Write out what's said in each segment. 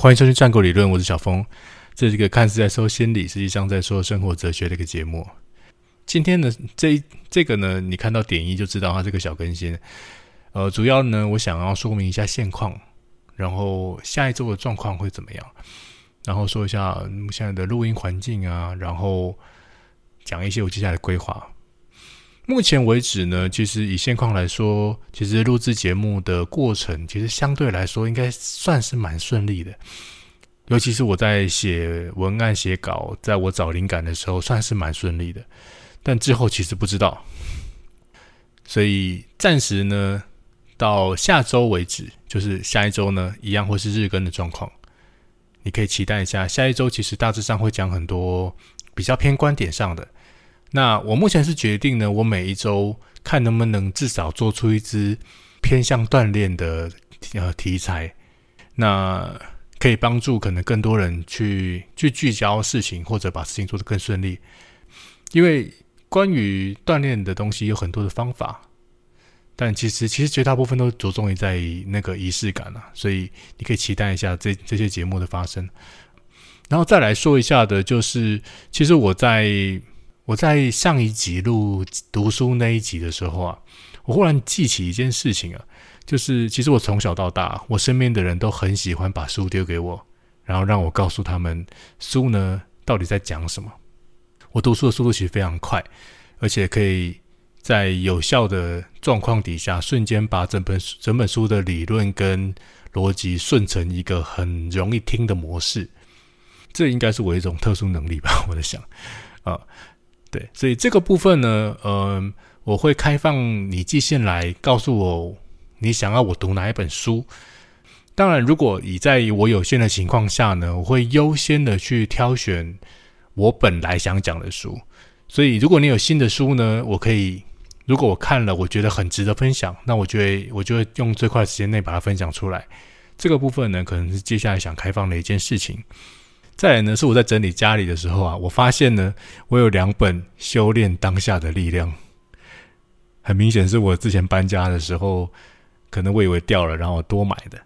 欢迎收听战国理论，我是小峰。这是一个看似在说心理，实际上在说生活哲学的一个节目。今天呢，这这个呢，你看到点一就知道它这个小更新。呃，主要呢，我想要说明一下现况，然后下一周的状况会怎么样，然后说一下现在的录音环境啊，然后讲一些我接下来的规划。目前为止呢，其实以现况来说，其实录制节目的过程，其实相对来说应该算是蛮顺利的。尤其是我在写文案、写稿，在我找灵感的时候，算是蛮顺利的。但之后其实不知道，所以暂时呢，到下周为止，就是下一周呢，一样会是日更的状况。你可以期待一下，下一周其实大致上会讲很多比较偏观点上的。那我目前是决定呢，我每一周看能不能至少做出一支偏向锻炼的呃题材，那可以帮助可能更多人去去聚焦事情，或者把事情做得更顺利。因为关于锻炼的东西有很多的方法，但其实其实绝大部分都着重于在那个仪式感啊，所以你可以期待一下这这些节目的发生。然后再来说一下的，就是其实我在。我在上一集录读书那一集的时候啊，我忽然记起一件事情啊，就是其实我从小到大，我身边的人都很喜欢把书丢给我，然后让我告诉他们书呢到底在讲什么。我读书的速度其实非常快，而且可以在有效的状况底下，瞬间把整本整本书的理论跟逻辑顺成一个很容易听的模式。这应该是我一种特殊能力吧？我在想啊。对，所以这个部分呢，呃，我会开放你寄信来告诉我你想要我读哪一本书。当然，如果以在我有限的情况下呢，我会优先的去挑选我本来想讲的书。所以，如果你有新的书呢，我可以，如果我看了我觉得很值得分享，那我就会我就会用最快的时间内把它分享出来。这个部分呢，可能是接下来想开放的一件事情。再来呢，是我在整理家里的时候啊，我发现呢，我有两本《修炼当下的力量》，很明显是我之前搬家的时候，可能我以为掉了，然后多买的。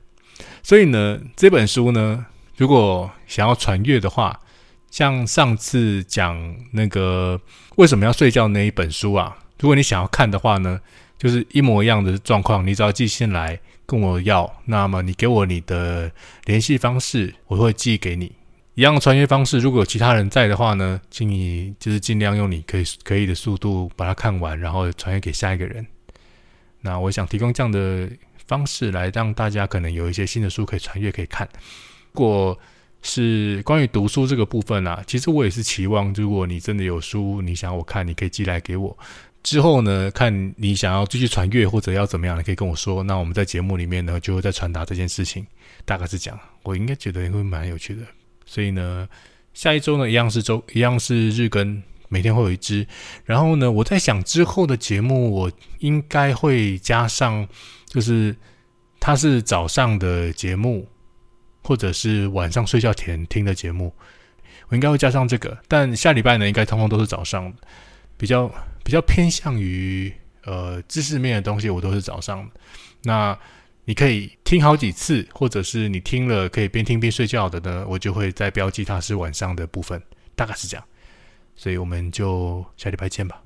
所以呢，这本书呢，如果想要传阅的话，像上次讲那个为什么要睡觉那一本书啊，如果你想要看的话呢，就是一模一样的状况，你只要寄信来跟我要，那么你给我你的联系方式，我会寄给你。一样的传阅方式，如果有其他人在的话呢，请你就是尽量用你可以可以的速度把它看完，然后传阅给下一个人。那我想提供这样的方式来让大家可能有一些新的书可以传阅可以看。如果是关于读书这个部分啊，其实我也是期望，如果你真的有书你想我看，你可以寄来给我。之后呢，看你想要继续传阅或者要怎么样，你可以跟我说。那我们在节目里面呢，就会再传达这件事情。大概是讲，我应该觉得会蛮有趣的。所以呢，下一周呢一样是周，一样是日更，每天会有一支。然后呢，我在想之后的节目，我应该会加上，就是它是早上的节目，或者是晚上睡觉前听的节目，我应该会加上这个。但下礼拜呢，应该通通都是早上，比较比较偏向于呃知识面的东西，我都是早上。那你可以听好几次，或者是你听了可以边听边睡觉的呢，我就会再标记它是晚上的部分，大概是这样。所以我们就下礼拜见吧。